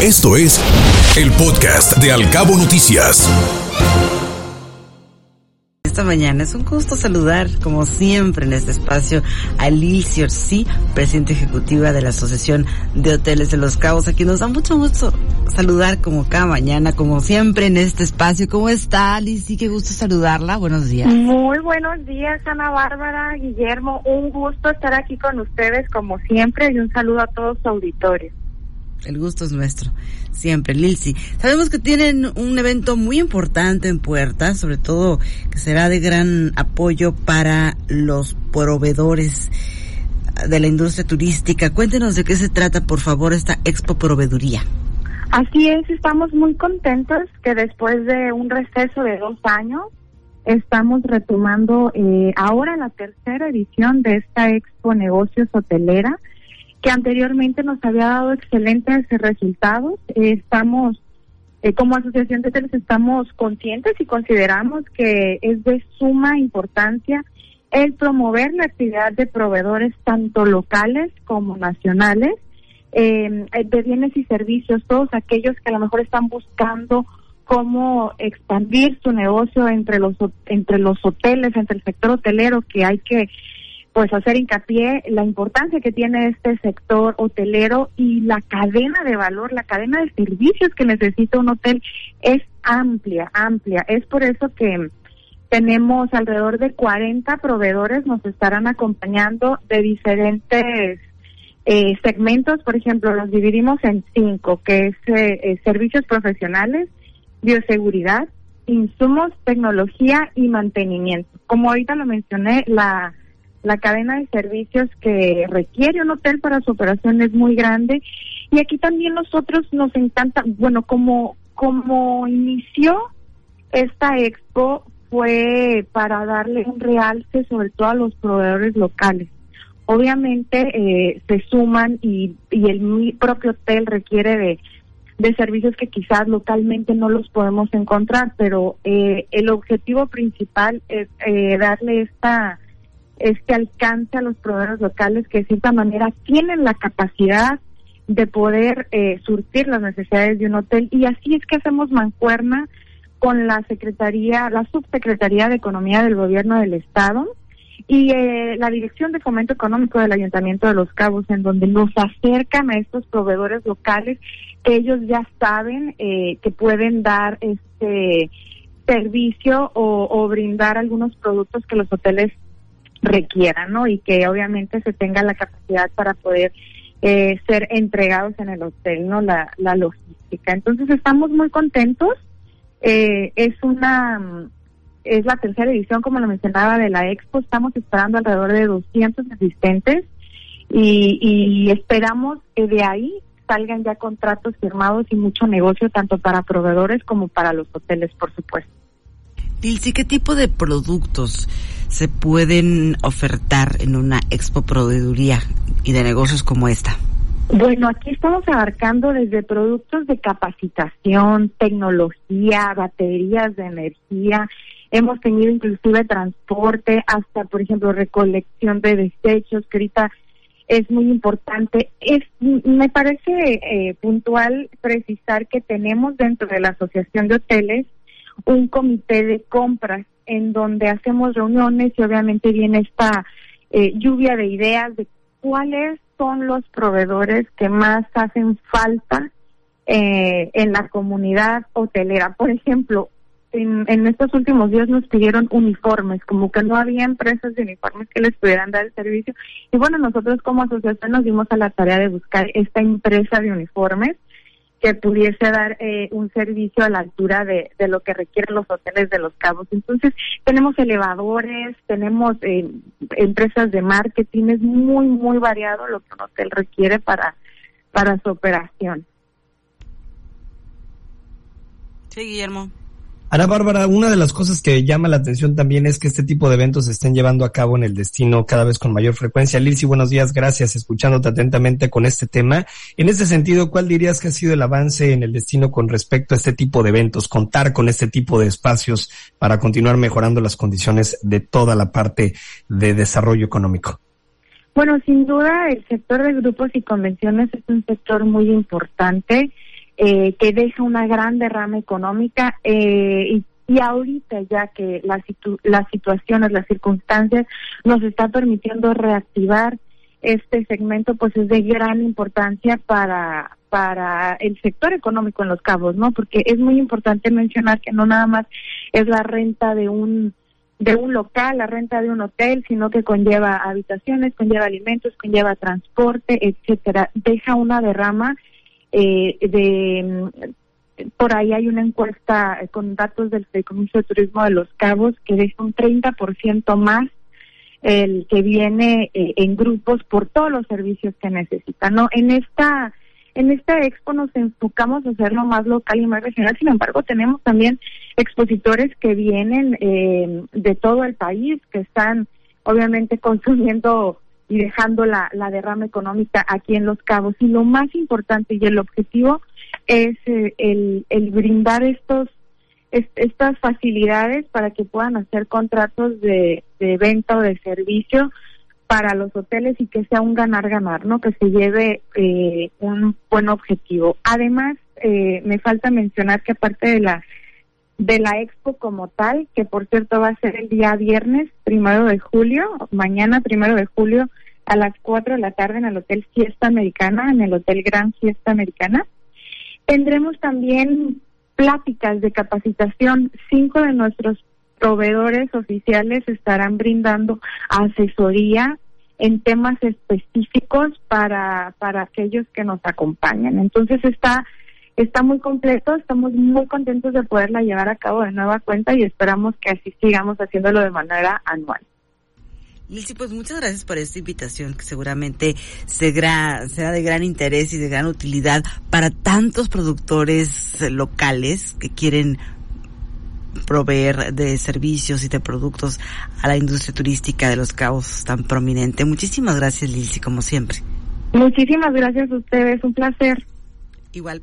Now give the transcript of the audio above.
Esto es el podcast de Alcabo Noticias. Esta mañana es un gusto saludar, como siempre en este espacio, a Lilcy Orsi, presidenta ejecutiva de la Asociación de Hoteles de Los Cabos, a quien nos da mucho gusto saludar como cada mañana, como siempre en este espacio. ¿Cómo está, Lilcy? Qué gusto saludarla. Buenos días. Muy buenos días, Ana Bárbara, Guillermo. Un gusto estar aquí con ustedes como siempre y un saludo a todos los auditores. El gusto es nuestro, siempre, Lilsi. Sabemos que tienen un evento muy importante en puerta, sobre todo que será de gran apoyo para los proveedores de la industria turística. Cuéntenos de qué se trata, por favor, esta Expo Proveeduría. Así es, estamos muy contentos que después de un receso de dos años, estamos retomando eh, ahora la tercera edición de esta Expo Negocios Hotelera que anteriormente nos había dado excelentes resultados. estamos, eh, como asociación de hoteles, estamos conscientes y consideramos que es de suma importancia el promover la actividad de proveedores tanto locales como nacionales em, de bienes y servicios, todos aquellos que a lo mejor están buscando cómo expandir su negocio entre los entre los hoteles, entre el sector hotelero, que hay que pues hacer hincapié la importancia que tiene este sector hotelero y la cadena de valor, la cadena de servicios que necesita un hotel es amplia, amplia. Es por eso que tenemos alrededor de 40 proveedores, nos estarán acompañando de diferentes eh, segmentos, por ejemplo, los dividimos en cinco, que es eh, eh, servicios profesionales, bioseguridad, insumos, tecnología y mantenimiento. Como ahorita lo mencioné, la la cadena de servicios que requiere un hotel para su operación es muy grande y aquí también nosotros nos encanta, bueno, como como inició esta expo fue para darle un realce sobre todo a los proveedores locales. Obviamente eh, se suman y, y el propio hotel requiere de, de servicios que quizás localmente no los podemos encontrar, pero eh, el objetivo principal es eh, darle esta este alcance a los proveedores locales que de cierta manera tienen la capacidad de poder eh, surtir las necesidades de un hotel. Y así es que hacemos mancuerna con la Secretaría, la Subsecretaría de Economía del Gobierno del Estado y eh, la Dirección de Fomento Económico del Ayuntamiento de Los Cabos, en donde nos acercan a estos proveedores locales que ellos ya saben eh, que pueden dar este servicio o brindar algunos productos que los hoteles requieran, ¿no? Y que obviamente se tenga la capacidad para poder eh, ser entregados en el hotel, ¿no? La, la logística. Entonces estamos muy contentos. Eh, es una es la tercera edición, como lo mencionaba, de la Expo. Estamos esperando alrededor de 200 asistentes y, y esperamos que de ahí salgan ya contratos firmados y mucho negocio tanto para proveedores como para los hoteles, por supuesto. Dilsi, ¿qué tipo de productos se pueden ofertar en una expo proveeduría y de negocios como esta? Bueno, aquí estamos abarcando desde productos de capacitación, tecnología, baterías de energía, hemos tenido inclusive transporte, hasta por ejemplo recolección de desechos, que ahorita es muy importante. Es, me parece eh, puntual precisar que tenemos dentro de la Asociación de Hoteles un comité de compras en donde hacemos reuniones y obviamente viene esta eh, lluvia de ideas de cuáles son los proveedores que más hacen falta eh, en la comunidad hotelera. Por ejemplo, en, en, estos últimos días nos pidieron uniformes, como que no había empresas de uniformes que les pudieran dar el servicio. Y bueno, nosotros como asociación nos dimos a la tarea de buscar esta empresa de uniformes que pudiese dar eh, un servicio a la altura de, de, lo que requieren los hoteles de los cabos. Entonces, tenemos elevadores, tenemos eh, empresas de marketing, es muy, muy variado lo que un hotel requiere para, para su operación. Sí, Guillermo. Ana Bárbara, una de las cosas que llama la atención también es que este tipo de eventos se estén llevando a cabo en el destino cada vez con mayor frecuencia. Lilsi, buenos días, gracias, escuchándote atentamente con este tema. En ese sentido, ¿cuál dirías que ha sido el avance en el destino con respecto a este tipo de eventos, contar con este tipo de espacios para continuar mejorando las condiciones de toda la parte de desarrollo económico? Bueno, sin duda, el sector de grupos y convenciones es un sector muy importante eh, que deja una gran derrama económica y, y, ahorita ya que las, las situaciones, las circunstancias nos está permitiendo reactivar este segmento, pues es de gran importancia para para el sector económico en Los Cabos, ¿no? Porque es muy importante mencionar que no nada más es la renta de un de un local, la renta de un hotel, sino que conlleva habitaciones, conlleva alimentos, conlleva transporte, etcétera. Deja una derrama eh, de por ahí hay una encuesta con datos del Comicio de Turismo de Los Cabos que deja un 30% más el que viene eh, en grupos por todos los servicios que necesita, ¿no? En esta en esta expo nos enfocamos a hacerlo más local y más regional, sin embargo tenemos también expositores que vienen eh, de todo el país, que están obviamente consumiendo y dejando la, la derrama económica aquí en Los Cabos. Y lo más importante y el objetivo es eh, el, el brindar estos estas facilidades para que puedan hacer contratos de, de venta o de servicio para los hoteles y que sea un ganar-ganar, ¿no? Que se lleve eh, un buen objetivo. Además, eh, me falta mencionar que aparte de la de la expo como tal, que por cierto va a ser el día viernes, primero de julio, mañana primero de julio a las cuatro de la tarde en el Hotel Fiesta Americana, en el Hotel Gran Fiesta Americana. Tendremos también pláticas de capacitación. Cinco de nuestros proveedores oficiales estarán brindando asesoría en temas específicos para, para aquellos que nos acompañan. Entonces está, está muy completo, estamos muy contentos de poderla llevar a cabo de nueva cuenta y esperamos que así sigamos haciéndolo de manera anual. Lizzy, pues muchas gracias por esta invitación que seguramente será, será de gran interés y de gran utilidad para tantos productores locales que quieren proveer de servicios y de productos a la industria turística de los cabos tan prominente. Muchísimas gracias, Lizzy, como siempre. Muchísimas gracias a ustedes, un placer. Igual,